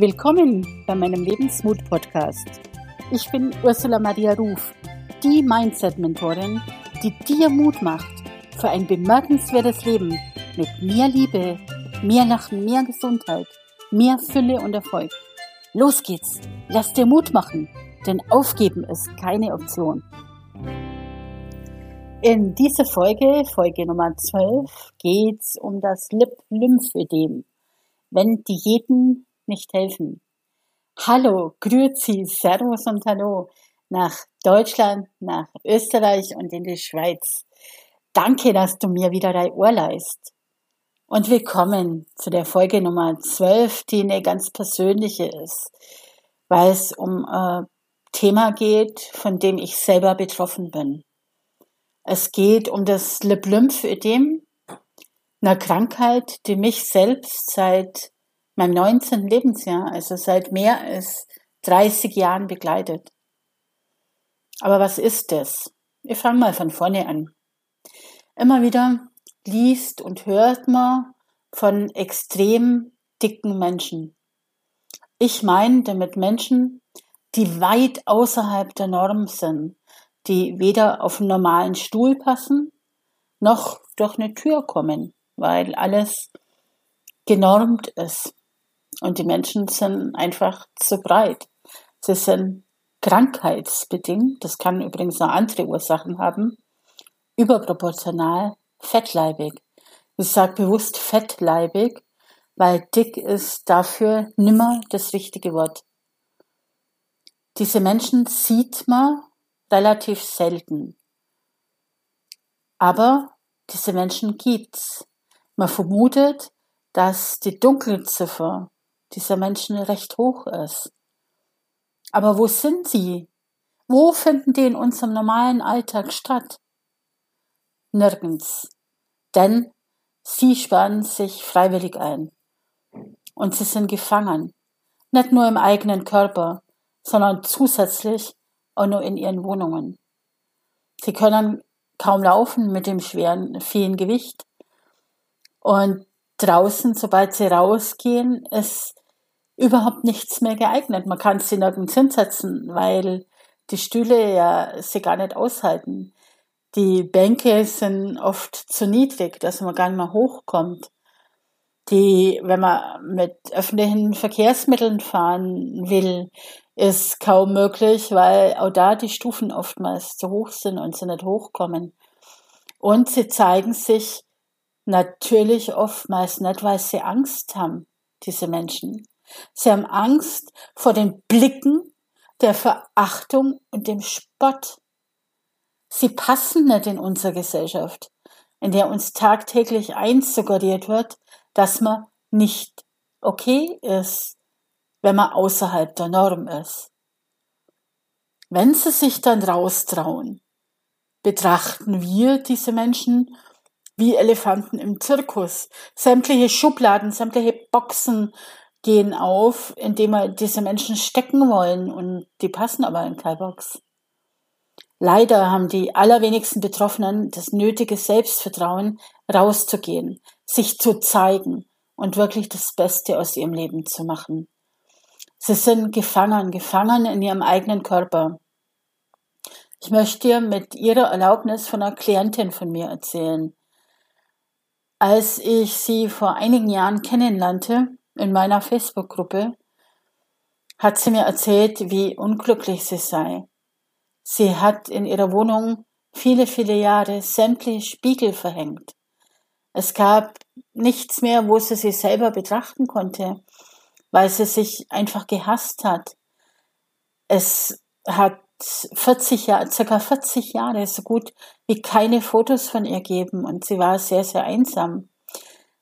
Willkommen bei meinem Lebensmut-Podcast. Ich bin Ursula Maria Ruf, die Mindset-Mentorin, die dir Mut macht für ein bemerkenswertes Leben mit mehr Liebe, mehr Lachen, mehr Gesundheit, mehr Fülle und Erfolg. Los geht's, lass dir Mut machen, denn aufgeben ist keine Option. In dieser Folge, Folge Nummer 12, geht's um das Lip-Lymphödem. Wenn Diäten nicht helfen. Hallo, Grüezi, Servus und Hallo nach Deutschland, nach Österreich und in die Schweiz. Danke, dass du mir wieder dein Ohr leist. Und willkommen zu der Folge Nummer 12, die eine ganz persönliche ist, weil es um ein Thema geht, von dem ich selber betroffen bin. Es geht um das Lip-Lymphödem, einer Krankheit, die mich selbst seit meinem 19. Lebensjahr, also seit mehr als 30 Jahren begleitet. Aber was ist das? Wir fangen mal von vorne an. Immer wieder liest und hört man von extrem dicken Menschen. Ich meine damit Menschen, die weit außerhalb der Norm sind, die weder auf einen normalen Stuhl passen, noch durch eine Tür kommen, weil alles genormt ist. Und die Menschen sind einfach zu breit. Sie sind krankheitsbedingt, das kann übrigens noch andere Ursachen haben, überproportional fettleibig. Ich sage bewusst fettleibig, weil dick ist dafür nimmer das richtige Wort. Diese Menschen sieht man relativ selten. Aber diese Menschen gibt's. Man vermutet, dass die Dunkelziffer dieser Menschen recht hoch ist. Aber wo sind sie? Wo finden die in unserem normalen Alltag statt? Nirgends. Denn sie sperren sich freiwillig ein. Und sie sind gefangen. Nicht nur im eigenen Körper, sondern zusätzlich auch nur in ihren Wohnungen. Sie können kaum laufen mit dem schweren, vielen Gewicht. Und draußen, sobald sie rausgehen, ist überhaupt nichts mehr geeignet. Man kann sie nirgends hinsetzen, weil die Stühle ja sie gar nicht aushalten. Die Bänke sind oft zu niedrig, dass man gar nicht mehr hochkommt. Die, wenn man mit öffentlichen Verkehrsmitteln fahren will, ist kaum möglich, weil auch da die Stufen oftmals zu hoch sind und sie nicht hochkommen. Und sie zeigen sich natürlich oftmals nicht, weil sie Angst haben, diese Menschen. Sie haben Angst vor den Blicken der Verachtung und dem Spott. Sie passen nicht in unsere Gesellschaft, in der uns tagtäglich eins suggeriert wird, dass man nicht okay ist, wenn man außerhalb der Norm ist. Wenn sie sich dann raustrauen, betrachten wir diese Menschen wie Elefanten im Zirkus. Sämtliche Schubladen, sämtliche Boxen gehen auf, indem wir diese Menschen stecken wollen und die passen aber in keine Box. Leider haben die allerwenigsten Betroffenen das nötige Selbstvertrauen, rauszugehen, sich zu zeigen und wirklich das Beste aus ihrem Leben zu machen. Sie sind gefangen, gefangen in ihrem eigenen Körper. Ich möchte dir mit Ihrer Erlaubnis von einer Klientin von mir erzählen. Als ich sie vor einigen Jahren kennenlernte in meiner Facebook-Gruppe, hat sie mir erzählt, wie unglücklich sie sei. Sie hat in ihrer Wohnung viele, viele Jahre sämtliche Spiegel verhängt. Es gab nichts mehr, wo sie sich selber betrachten konnte, weil sie sich einfach gehasst hat. Es hat 40 Jahre, circa 40 Jahre, so gut wie keine Fotos von ihr geben und sie war sehr, sehr einsam.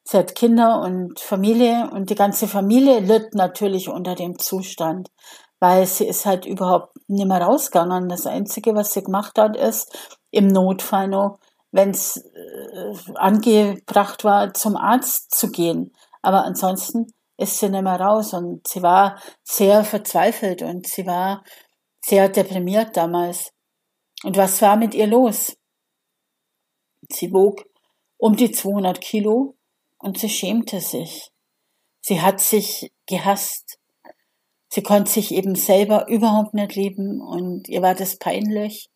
Sie hat Kinder und Familie und die ganze Familie litt natürlich unter dem Zustand, weil sie ist halt überhaupt nicht mehr rausgegangen. Das Einzige, was sie gemacht hat, ist im Notfall noch, wenn es äh, angebracht war, zum Arzt zu gehen. Aber ansonsten ist sie nicht mehr raus und sie war sehr verzweifelt und sie war sehr deprimiert damals. Und was war mit ihr los? Sie wog um die 200 Kilo und sie schämte sich. Sie hat sich gehasst. Sie konnte sich eben selber überhaupt nicht lieben und ihr war das peinlich.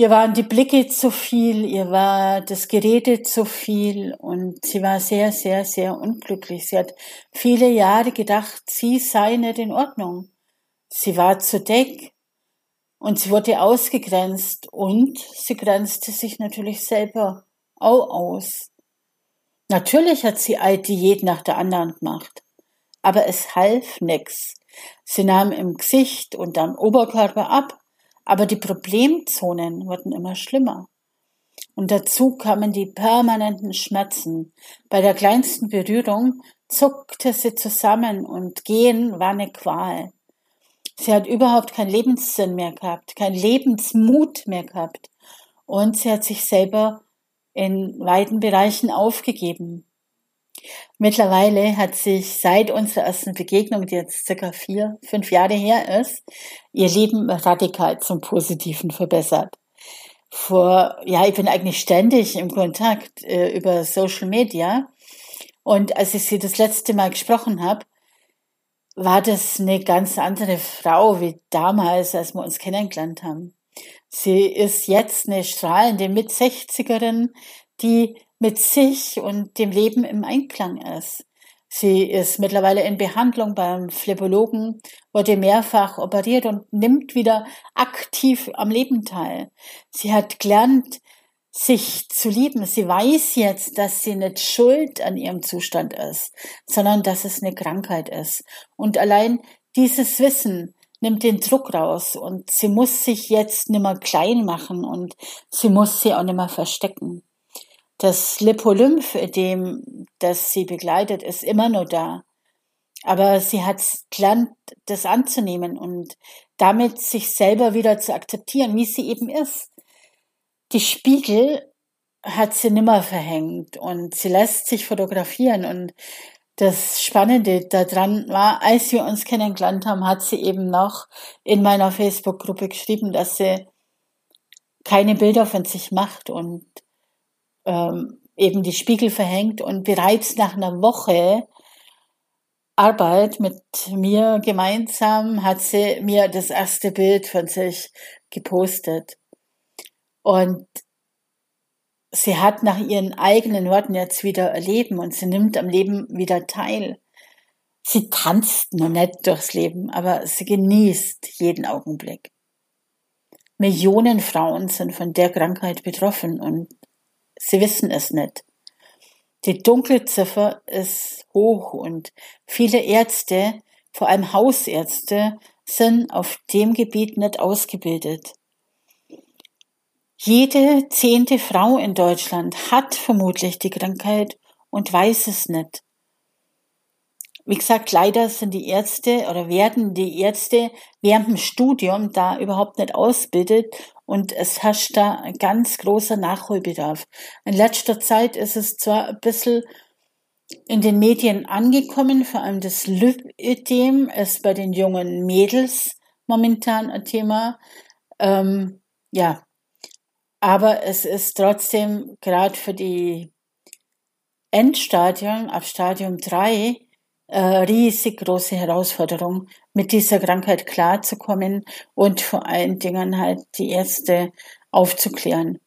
Ihr waren die Blicke zu viel, ihr war das Gerede zu viel und sie war sehr, sehr, sehr unglücklich. Sie hat viele Jahre gedacht, sie sei nicht in Ordnung. Sie war zu dick und sie wurde ausgegrenzt und sie grenzte sich natürlich selber auch aus. Natürlich hat sie eine Diät nach der anderen gemacht, aber es half nix. Sie nahm im Gesicht und am Oberkörper ab aber die Problemzonen wurden immer schlimmer. Und dazu kamen die permanenten Schmerzen. Bei der kleinsten Berührung zuckte sie zusammen und gehen war eine Qual. Sie hat überhaupt keinen Lebenssinn mehr gehabt, keinen Lebensmut mehr gehabt. Und sie hat sich selber in weiten Bereichen aufgegeben. Mittlerweile hat sich seit unserer ersten Begegnung, die jetzt circa vier, fünf Jahre her ist, ihr Leben radikal zum Positiven verbessert. Vor, ja, ich bin eigentlich ständig im Kontakt äh, über Social Media. Und als ich sie das letzte Mal gesprochen habe, war das eine ganz andere Frau wie damals, als wir uns kennengelernt haben. Sie ist jetzt eine strahlende Mit-60erin, die mit sich und dem Leben im Einklang ist. Sie ist mittlerweile in Behandlung beim Phlebologen, wurde mehrfach operiert und nimmt wieder aktiv am Leben teil. Sie hat gelernt, sich zu lieben. Sie weiß jetzt, dass sie nicht schuld an ihrem Zustand ist, sondern dass es eine Krankheit ist. Und allein dieses Wissen nimmt den Druck raus und sie muss sich jetzt nimmer klein machen und sie muss sie auch nimmer verstecken. Das Lipolymphödem, das sie begleitet, ist immer nur da. Aber sie hat gelernt, das anzunehmen und damit sich selber wieder zu akzeptieren, wie sie eben ist. Die Spiegel hat sie nimmer verhängt und sie lässt sich fotografieren und das Spannende daran war, als wir uns kennengelernt haben, hat sie eben noch in meiner Facebook-Gruppe geschrieben, dass sie keine Bilder von sich macht und ähm, eben die Spiegel verhängt und bereits nach einer Woche Arbeit mit mir gemeinsam hat sie mir das erste Bild von sich gepostet. Und sie hat nach ihren eigenen Worten jetzt wieder erleben und sie nimmt am Leben wieder teil. Sie tanzt noch nicht durchs Leben, aber sie genießt jeden Augenblick. Millionen Frauen sind von der Krankheit betroffen und Sie wissen es nicht. Die Dunkelziffer ist hoch und viele Ärzte, vor allem Hausärzte, sind auf dem Gebiet nicht ausgebildet. Jede zehnte Frau in Deutschland hat vermutlich die Krankheit und weiß es nicht. Wie gesagt, leider sind die Ärzte oder werden die Ärzte während dem Studium da überhaupt nicht ausbildet und es herrscht da ein ganz großer Nachholbedarf. In letzter Zeit ist es zwar ein bisschen in den Medien angekommen, vor allem das Lymphödem ist bei den jungen Mädels momentan ein Thema. Ähm, ja, aber es ist trotzdem gerade für die Endstadium, ab Stadium 3, äh, riesig große Herausforderung, mit dieser Krankheit klarzukommen und vor allen Dingen halt die Ärzte aufzuklären.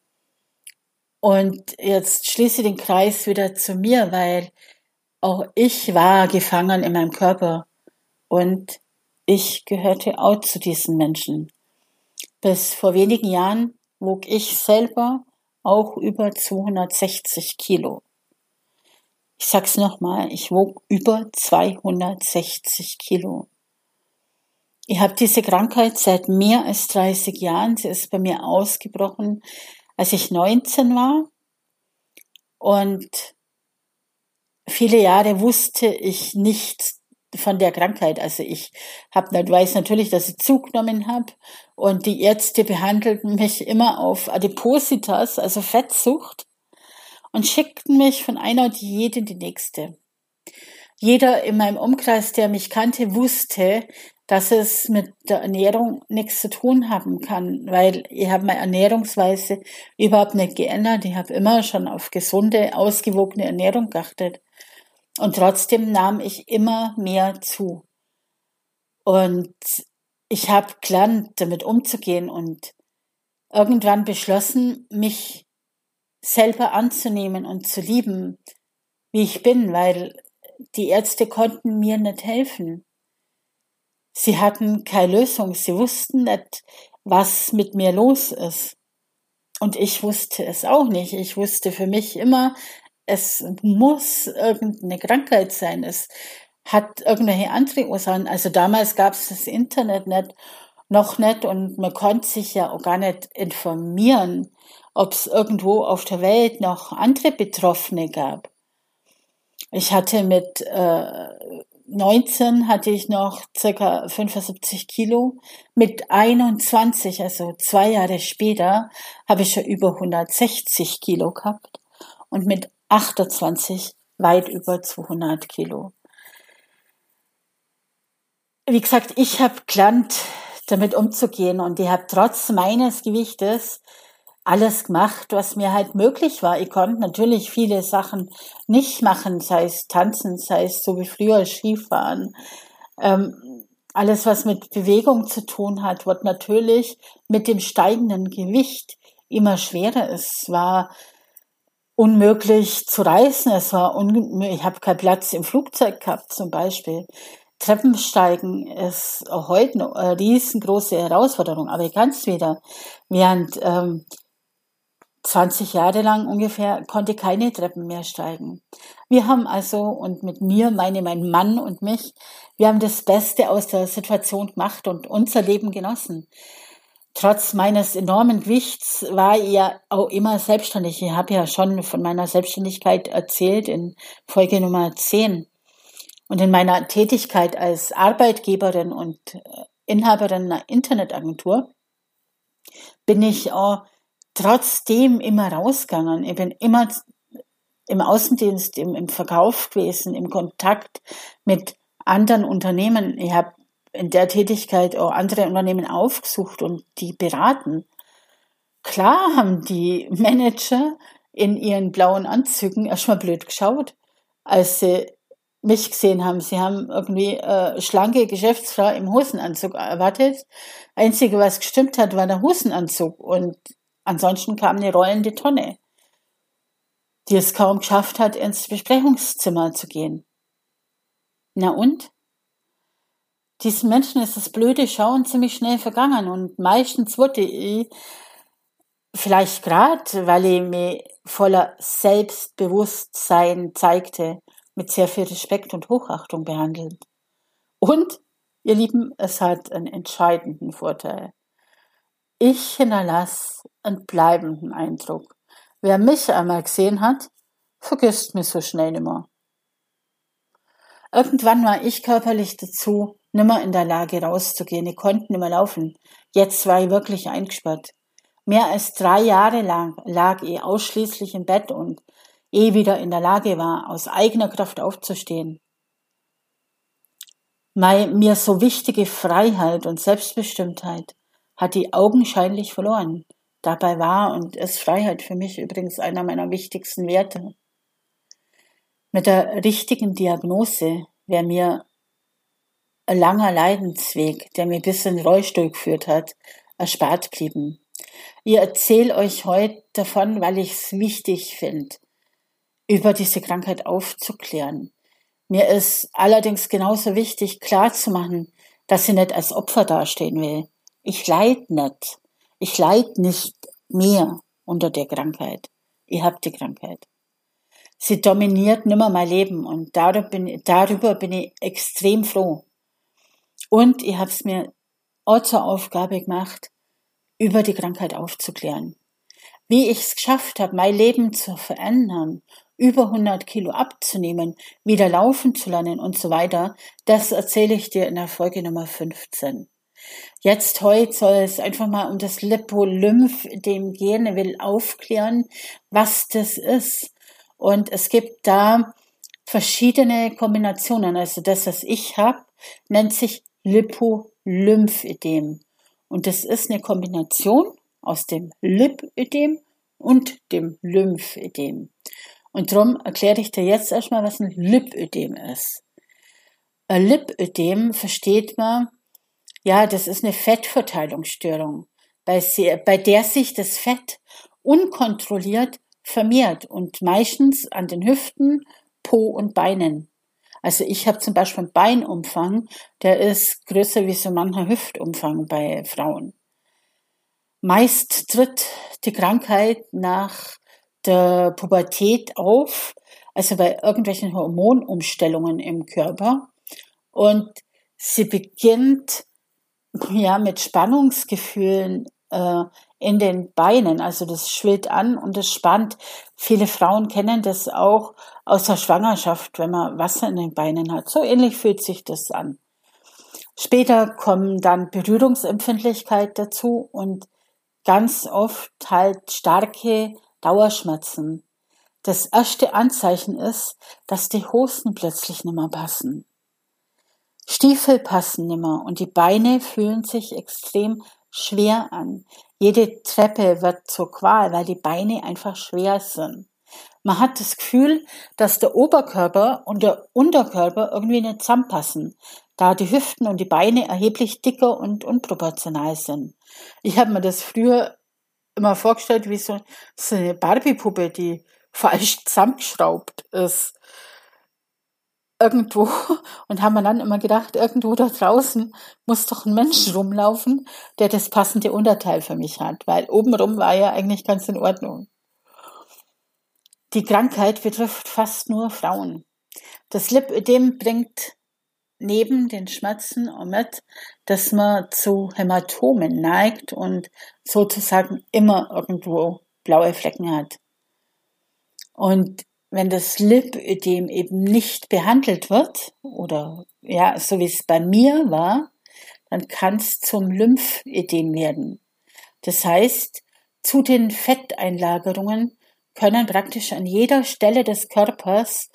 Und jetzt schließe ich den Kreis wieder zu mir, weil auch ich war gefangen in meinem Körper und ich gehörte auch zu diesen Menschen. Bis vor wenigen Jahren wog ich selber auch über 260 Kilo. Ich sag's nochmal, ich wog über 260 Kilo. Ich habe diese Krankheit seit mehr als 30 Jahren. Sie ist bei mir ausgebrochen, als ich 19 war. Und viele Jahre wusste ich nichts von der Krankheit. Also ich hab, weiß natürlich, dass ich zugenommen habe und die Ärzte behandelten mich immer auf Adipositas, also Fettsucht und schickten mich von einer Diät in die nächste. Jeder in meinem Umkreis, der mich kannte, wusste, dass es mit der Ernährung nichts zu tun haben kann, weil ich habe meine Ernährungsweise überhaupt nicht geändert. Ich habe immer schon auf gesunde, ausgewogene Ernährung geachtet. Und trotzdem nahm ich immer mehr zu. Und ich habe gelernt, damit umzugehen und irgendwann beschlossen, mich selber anzunehmen und zu lieben, wie ich bin, weil die Ärzte konnten mir nicht helfen. Sie hatten keine Lösung, sie wussten nicht, was mit mir los ist. Und ich wusste es auch nicht. Ich wusste für mich immer, es muss irgendeine Krankheit sein. Es hat irgendwelche andere Ursachen. Also damals gab es das Internet nicht, noch nicht und man konnte sich ja auch gar nicht informieren, ob es irgendwo auf der Welt noch andere Betroffene gab. Ich hatte mit äh, 19 hatte ich noch circa 75 Kilo. Mit 21, also zwei Jahre später, habe ich schon über 160 Kilo gehabt und mit 28 weit über 200 Kilo. Wie gesagt, ich habe gelernt, damit umzugehen und ich habe trotz meines Gewichtes alles gemacht, was mir halt möglich war. Ich konnte natürlich viele Sachen nicht machen, sei es tanzen, sei es so wie früher Skifahren. Ähm, alles, was mit Bewegung zu tun hat, wird natürlich mit dem steigenden Gewicht immer schwerer. Es war unmöglich zu reisen. Es war unmöglich. Ich habe keinen Platz im Flugzeug gehabt, zum Beispiel. Treppensteigen ist heute eine riesengroße Herausforderung, aber ich kann es wieder. Während ähm, 20 Jahre lang ungefähr konnte keine Treppen mehr steigen. Wir haben also, und mit mir meine mein Mann und mich, wir haben das Beste aus der Situation gemacht und unser Leben genossen. Trotz meines enormen Gewichts war ich ja auch immer selbstständig. Ich habe ja schon von meiner Selbstständigkeit erzählt in Folge Nummer 10. Und in meiner Tätigkeit als Arbeitgeberin und äh, Inhaberin einer Internetagentur bin ich auch trotzdem immer rausgegangen. Ich bin immer im Außendienst, im, im Verkauf gewesen, im Kontakt mit anderen Unternehmen. Ich habe in der Tätigkeit auch andere Unternehmen aufgesucht und die beraten. Klar haben die Manager in ihren blauen Anzügen erstmal blöd geschaut, als sie mich gesehen haben. Sie haben irgendwie äh, schlanke Geschäftsfrau im Hosenanzug erwartet. Einzige, was gestimmt hat, war der Hosenanzug. Und Ansonsten kam eine rollende Tonne, die es kaum geschafft hat, ins Besprechungszimmer zu gehen. Na und? Diesen Menschen ist das blöde Schauen ziemlich schnell vergangen und meistens wurde ich, vielleicht gerade, weil ich mich voller Selbstbewusstsein zeigte, mit sehr viel Respekt und Hochachtung behandelt. Und, ihr Lieben, es hat einen entscheidenden Vorteil. Ich hinterlasse einen bleibenden Eindruck. Wer mich einmal gesehen hat, vergisst mich so schnell nimmer. Irgendwann war ich körperlich dazu nimmer in der Lage rauszugehen. Ich konnte nimmer laufen. Jetzt war ich wirklich eingesperrt. Mehr als drei Jahre lang lag ich ausschließlich im Bett und eh wieder in der Lage war, aus eigener Kraft aufzustehen. Meine mir so wichtige Freiheit und Selbstbestimmtheit hat die augenscheinlich verloren. Dabei war und ist Freiheit für mich übrigens einer meiner wichtigsten Werte. Mit der richtigen Diagnose wäre mir ein langer Leidensweg, der mir bis in den Rollstuhl geführt hat, erspart blieben. Ich erzähle euch heute davon, weil ich es wichtig finde, über diese Krankheit aufzuklären. Mir ist allerdings genauso wichtig, klarzumachen, dass sie nicht als Opfer dastehen will. Ich leid nicht. Ich leid nicht mehr unter der Krankheit. Ich hab die Krankheit. Sie dominiert nimmer mein Leben und darüber bin, darüber bin ich extrem froh. Und ich habe es mir auch zur Aufgabe gemacht, über die Krankheit aufzuklären. Wie ich es geschafft habe, mein Leben zu verändern, über 100 Kilo abzunehmen, wieder laufen zu lernen und so weiter, das erzähle ich dir in der Folge Nummer 15. Jetzt heute soll es einfach mal um das Lipolymphödem gehen. Er will aufklären, was das ist. Und es gibt da verschiedene Kombinationen. Also das, was ich habe, nennt sich Lipolymphödem. Und das ist eine Kombination aus dem Lipödem und dem Lymphödem. Und darum erkläre ich dir jetzt erstmal, was ein Lipödem ist. Lipödem versteht man, ja, das ist eine Fettverteilungsstörung, bei, bei der sich das Fett unkontrolliert vermehrt und meistens an den Hüften, Po und Beinen. Also ich habe zum Beispiel einen Beinumfang, der ist größer wie so mancher Hüftumfang bei Frauen. Meist tritt die Krankheit nach der Pubertät auf, also bei irgendwelchen Hormonumstellungen im Körper. Und sie beginnt ja mit Spannungsgefühlen äh, in den Beinen. Also das schwillt an und es spannt. Viele Frauen kennen das auch aus der Schwangerschaft, wenn man Wasser in den Beinen hat. So ähnlich fühlt sich das an. Später kommen dann Berührungsempfindlichkeit dazu und ganz oft halt starke Dauerschmerzen. Das erste Anzeichen ist, dass die Hosen plötzlich nicht mehr passen. Stiefel passen nimmer und die Beine fühlen sich extrem schwer an. Jede Treppe wird zur Qual, weil die Beine einfach schwer sind. Man hat das Gefühl, dass der Oberkörper und der Unterkörper irgendwie nicht zusammenpassen, da die Hüften und die Beine erheblich dicker und unproportional sind. Ich habe mir das früher immer vorgestellt wie so, so eine Barbie-Puppe, die falsch zusammengeschraubt ist irgendwo und haben wir dann immer gedacht, irgendwo da draußen muss doch ein Mensch rumlaufen, der das passende Unterteil für mich hat, weil obenrum war ja eigentlich ganz in Ordnung. Die Krankheit betrifft fast nur Frauen. Das Lipödem bringt neben den Schmerzen mit, dass man zu Hämatomen neigt und sozusagen immer irgendwo blaue Flecken hat. Und wenn das Lipödem eben nicht behandelt wird, oder ja, so wie es bei mir war, dann kann es zum Lymphödem werden. Das heißt, zu den Fetteinlagerungen können praktisch an jeder Stelle des Körpers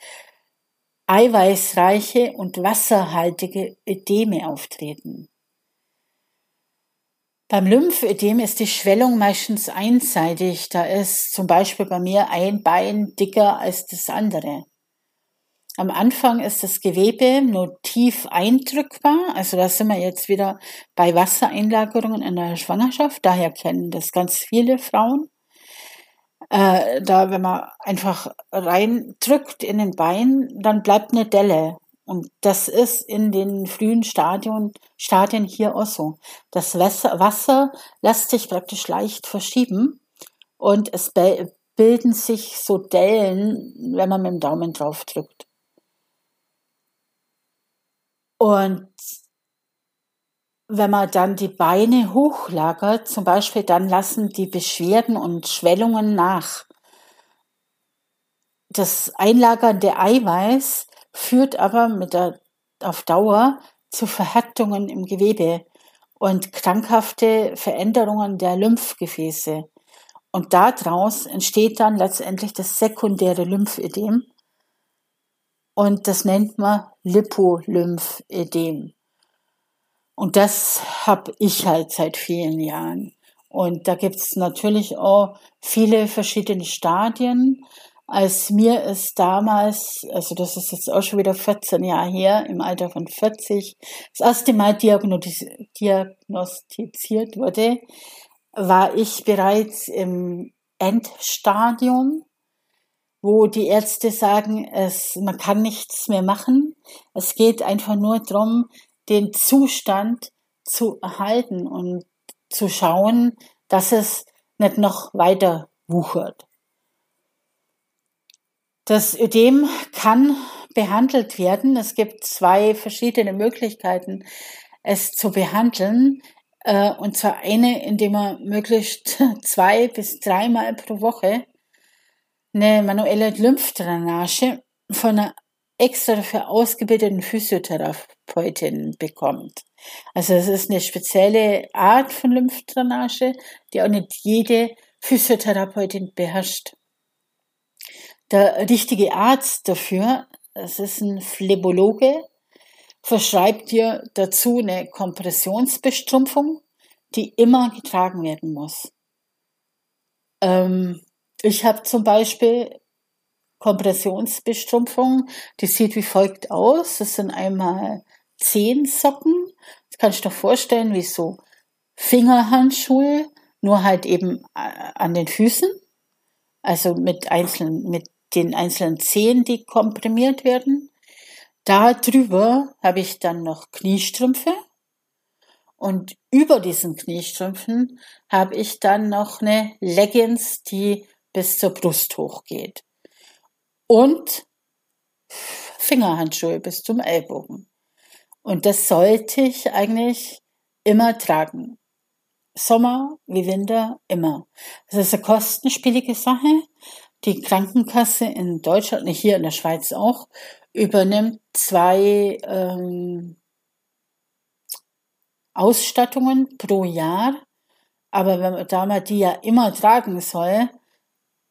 eiweißreiche und wasserhaltige Ödeme auftreten. Beim Lymphödem ist die Schwellung meistens einseitig. Da ist zum Beispiel bei mir ein Bein dicker als das andere. Am Anfang ist das Gewebe nur tief eindrückbar. Also da sind wir jetzt wieder bei Wassereinlagerungen in der Schwangerschaft. Daher kennen das ganz viele Frauen. Äh, da, wenn man einfach reindrückt in den Bein, dann bleibt eine Delle. Und das ist in den frühen Stadien, Stadien hier auch so. Das Wasser, Wasser lässt sich praktisch leicht verschieben und es bilden sich so Dellen, wenn man mit dem Daumen drauf drückt. Und wenn man dann die Beine hochlagert, zum Beispiel, dann lassen die Beschwerden und Schwellungen nach. Das einlagernde Eiweiß führt aber mit der, auf Dauer zu Verhärtungen im Gewebe und krankhafte Veränderungen der Lymphgefäße. Und daraus entsteht dann letztendlich das sekundäre Lymphödem. Und das nennt man Lipolymphödem. Und das habe ich halt seit vielen Jahren. Und da gibt's natürlich auch viele verschiedene Stadien als mir es damals, also das ist jetzt auch schon wieder 14 Jahre her, im Alter von 40, das erste Mal diagnostiziert wurde, war ich bereits im Endstadium, wo die Ärzte sagen, es, man kann nichts mehr machen. Es geht einfach nur darum, den Zustand zu erhalten und zu schauen, dass es nicht noch weiter wuchert. Das Ödem kann behandelt werden. Es gibt zwei verschiedene Möglichkeiten, es zu behandeln. Äh, und zwar eine, indem man möglichst zwei bis dreimal pro Woche eine manuelle Lymphdrainage von einer extra dafür ausgebildeten Physiotherapeutin bekommt. Also es ist eine spezielle Art von Lymphdrainage, die auch nicht jede Physiotherapeutin beherrscht. Der richtige Arzt dafür, das ist ein Phlebologe, verschreibt dir dazu eine Kompressionsbestrumpfung, die immer getragen werden muss. Ähm, ich habe zum Beispiel Kompressionsbestrumpfung. Die sieht wie folgt aus. Das sind einmal zehn Socken. Das kannst du dir vorstellen, wie so Fingerhandschuhe, nur halt eben äh, an den Füßen. Also mit einzelnen, mit den einzelnen Zehen, die komprimiert werden. Da drüber habe ich dann noch Kniestrümpfe. Und über diesen Kniestrümpfen habe ich dann noch eine Leggings, die bis zur Brust hochgeht. Und Fingerhandschuhe bis zum Ellbogen. Und das sollte ich eigentlich immer tragen. Sommer wie Winter immer. Das ist eine kostenspielige Sache. Die Krankenkasse in Deutschland, nicht hier in der Schweiz auch, übernimmt zwei ähm, Ausstattungen pro Jahr. Aber wenn man, da man die ja immer tragen soll,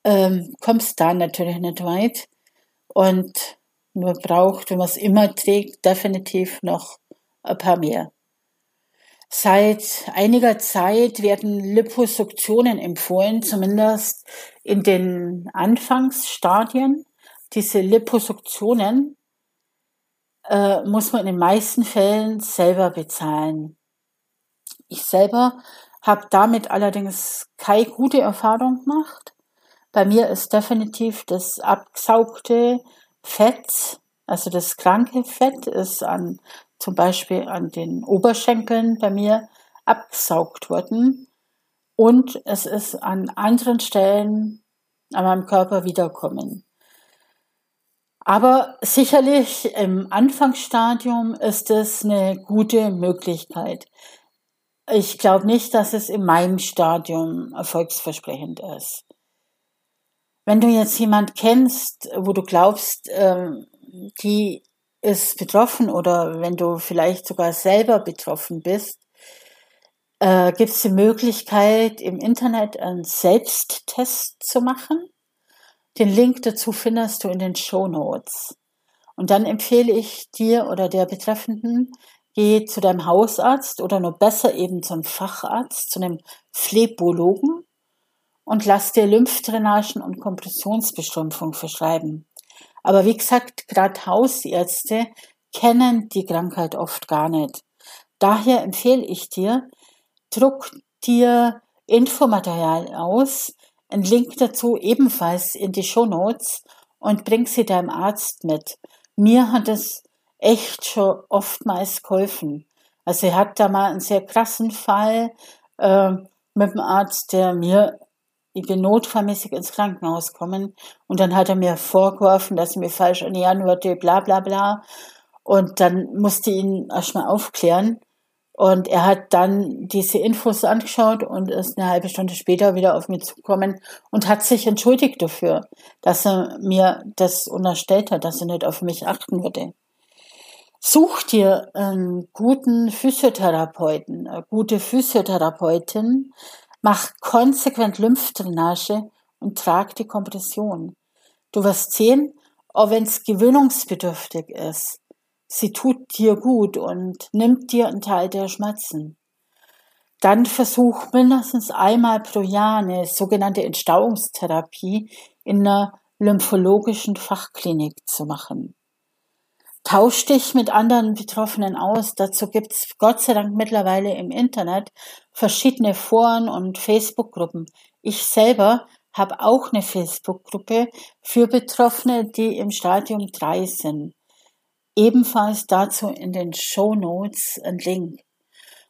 ähm, kommst da natürlich nicht weit. Und man braucht, wenn man es immer trägt, definitiv noch ein paar mehr. Seit einiger Zeit werden Liposuktionen empfohlen, zumindest in den Anfangsstadien. Diese Liposuktionen äh, muss man in den meisten Fällen selber bezahlen. Ich selber habe damit allerdings keine gute Erfahrung gemacht. Bei mir ist definitiv das abgesaugte Fett, also das kranke Fett, ist an zum Beispiel an den Oberschenkeln bei mir abgesaugt worden und es ist an anderen Stellen an meinem Körper wiederkommen. Aber sicherlich im Anfangsstadium ist es eine gute Möglichkeit. Ich glaube nicht, dass es in meinem Stadium erfolgsversprechend ist. Wenn du jetzt jemand kennst, wo du glaubst, ähm, die ist betroffen oder wenn du vielleicht sogar selber betroffen bist, äh, gibt es die Möglichkeit, im Internet einen Selbsttest zu machen. Den Link dazu findest du in den Show Notes. Und dann empfehle ich dir oder der Betreffenden, geh zu deinem Hausarzt oder nur besser eben zum Facharzt, zu einem Phlebologen und lass dir Lymphdrainagen und Kompressionsbestrumpfung verschreiben. Aber wie gesagt, gerade Hausärzte kennen die Krankheit oft gar nicht. Daher empfehle ich dir, druck dir Infomaterial aus, ein Link dazu ebenfalls in die Show Notes und bring sie deinem Arzt mit. Mir hat es echt schon oftmals geholfen. Also er hat da mal einen sehr krassen Fall äh, mit dem Arzt, der mir ich bin notfallmäßig ins Krankenhaus kommen und dann hat er mir vorgeworfen, dass ich mir falsch ernähren würde, bla bla bla. Und dann musste ich ihn erstmal aufklären. Und er hat dann diese Infos angeschaut und ist eine halbe Stunde später wieder auf mich zugekommen und hat sich entschuldigt dafür, dass er mir das unterstellt hat, dass er nicht auf mich achten würde. Such dir einen guten Physiotherapeuten, eine gute Physiotherapeutin, Mach konsequent Lymphdrainage und trag die Kompression. Du wirst sehen, auch wenn es gewöhnungsbedürftig ist, sie tut dir gut und nimmt dir einen Teil der Schmerzen. Dann versuch mindestens einmal pro Jahr eine sogenannte Entstauungstherapie in einer lymphologischen Fachklinik zu machen. Tausch dich mit anderen Betroffenen aus. Dazu gibt's Gott sei Dank mittlerweile im Internet verschiedene Foren und Facebook-Gruppen. Ich selber habe auch eine Facebook-Gruppe für Betroffene, die im Stadium 3 sind. Ebenfalls dazu in den Show Notes ein Link.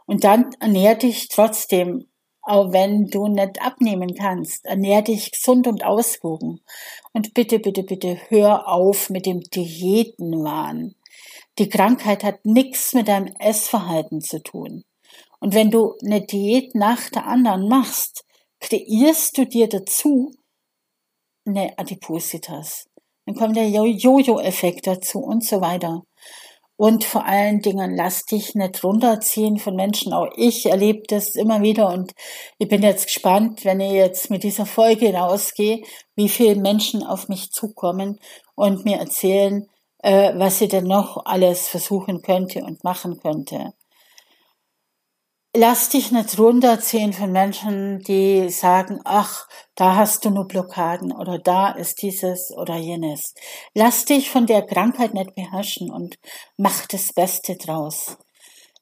Und dann ernähr dich trotzdem, auch wenn du nicht abnehmen kannst, ernähr dich gesund und ausgewogen. Und bitte, bitte, bitte hör auf mit dem Diätenwahn. Die Krankheit hat nichts mit deinem Essverhalten zu tun. Und wenn du eine Diät nach der anderen machst, kreierst du dir dazu eine Adipositas. Dann kommt der Jojo-Effekt dazu und so weiter. Und vor allen Dingen lass dich nicht runterziehen von Menschen. Auch ich erlebe das immer wieder und ich bin jetzt gespannt, wenn ich jetzt mit dieser Folge rausgehe, wie viele Menschen auf mich zukommen und mir erzählen, äh, was sie denn noch alles versuchen könnte und machen könnte. Lass dich nicht runterziehen von Menschen, die sagen, ach, da hast du nur Blockaden oder da ist dieses oder jenes. Lass dich von der Krankheit nicht beherrschen und mach das Beste draus.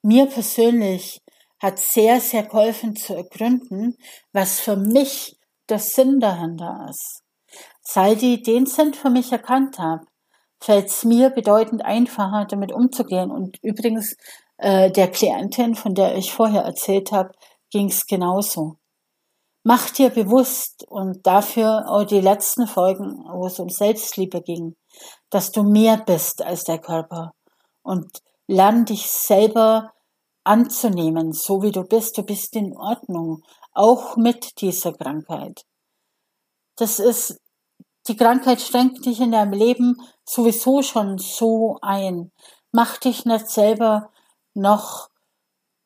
Mir persönlich hat sehr, sehr geholfen zu ergründen, was für mich der Sinn dahinter ist. Seit ich den Sinn für mich erkannt habe, fällt es mir bedeutend einfacher, damit umzugehen. Und übrigens äh, der Klientin, von der ich vorher erzählt habe, ging es genauso. Mach dir bewusst und dafür auch die letzten Folgen, wo es um Selbstliebe ging, dass du mehr bist als der Körper und lern dich selber anzunehmen, so wie du bist. Du bist in Ordnung, auch mit dieser Krankheit. Das ist, die Krankheit schränkt dich in deinem Leben sowieso schon so ein. Mach dich nicht selber noch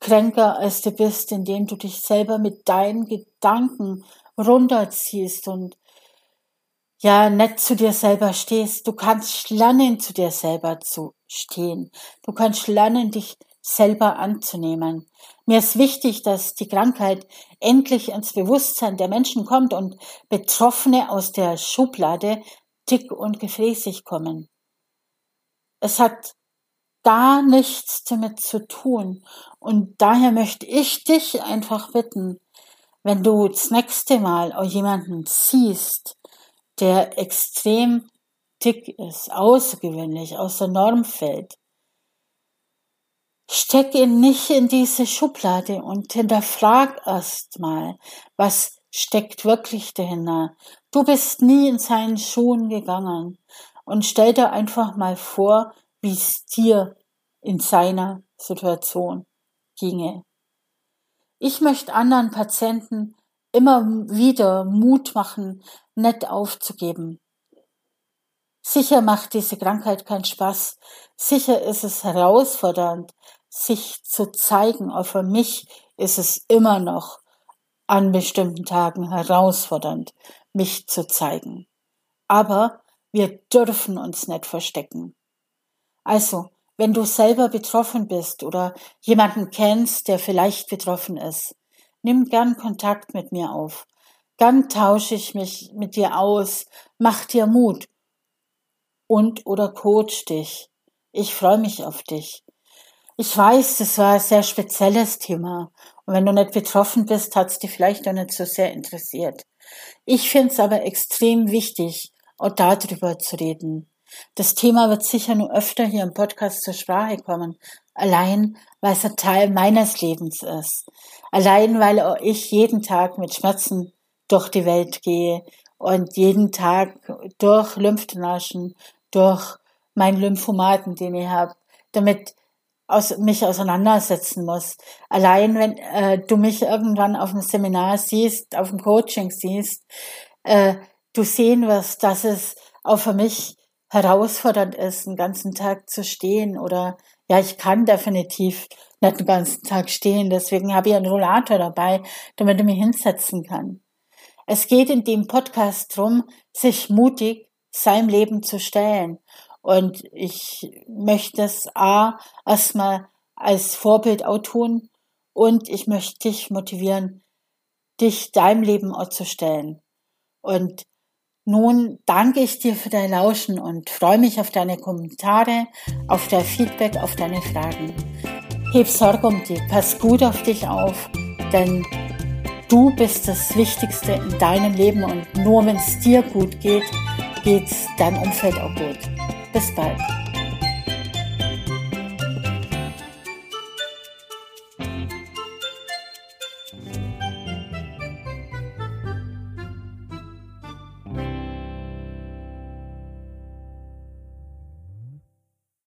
kränker, als du bist, indem du dich selber mit deinen Gedanken runterziehst und ja, nicht zu dir selber stehst. Du kannst lernen, zu dir selber zu stehen. Du kannst lernen, dich selber anzunehmen. Mir ist wichtig, dass die Krankheit endlich ins Bewusstsein der Menschen kommt und Betroffene aus der Schublade dick und gefräßig kommen. Es hat gar nichts damit zu tun. Und daher möchte ich dich einfach bitten, wenn du das nächste Mal jemanden siehst, der extrem dick ist, außergewöhnlich, aus der Norm fällt, steck ihn nicht in diese Schublade und hinterfrag erst mal, was steckt wirklich dahinter. Du bist nie in seinen Schuhen gegangen und stell dir einfach mal vor, wie es dir in seiner Situation ginge. Ich möchte anderen Patienten immer wieder Mut machen, nicht aufzugeben. Sicher macht diese Krankheit keinen Spaß. Sicher ist es herausfordernd, sich zu zeigen. Auch für mich ist es immer noch an bestimmten Tagen herausfordernd, mich zu zeigen. Aber wir dürfen uns nicht verstecken. Also, wenn du selber betroffen bist oder jemanden kennst, der vielleicht betroffen ist, nimm gern Kontakt mit mir auf. Dann tausche ich mich mit dir aus, mach dir Mut und oder coach dich. Ich freue mich auf dich. Ich weiß, das war ein sehr spezielles Thema. Und wenn du nicht betroffen bist, hat es dich vielleicht auch nicht so sehr interessiert. Ich finde es aber extrem wichtig, auch darüber zu reden. Das Thema wird sicher nur öfter hier im Podcast zur Sprache kommen. Allein, weil es ein Teil meines Lebens ist. Allein, weil auch ich jeden Tag mit Schmerzen durch die Welt gehe und jeden Tag durch Lymphdrainagen, durch meinen Lymphomaten, den ich habe, damit aus, mich auseinandersetzen muss. Allein wenn äh, du mich irgendwann auf dem Seminar siehst, auf dem Coaching siehst, äh, du sehen wirst, dass es auch für mich herausfordernd ist, einen ganzen Tag zu stehen oder ja, ich kann definitiv nicht den ganzen Tag stehen, deswegen habe ich einen Rollator dabei, damit ich mich hinsetzen kann. Es geht in dem Podcast darum, sich mutig seinem Leben zu stellen. Und ich möchte es A, erstmal als Vorbild auch tun und ich möchte dich motivieren, dich deinem Leben auch zu stellen. Und nun danke ich dir für dein Lauschen und freue mich auf deine Kommentare, auf dein Feedback, auf deine Fragen. Heb Sorge um dich, pass gut auf dich auf, denn du bist das Wichtigste in deinem Leben und nur wenn es dir gut geht, geht's deinem Umfeld auch gut. Bis bald.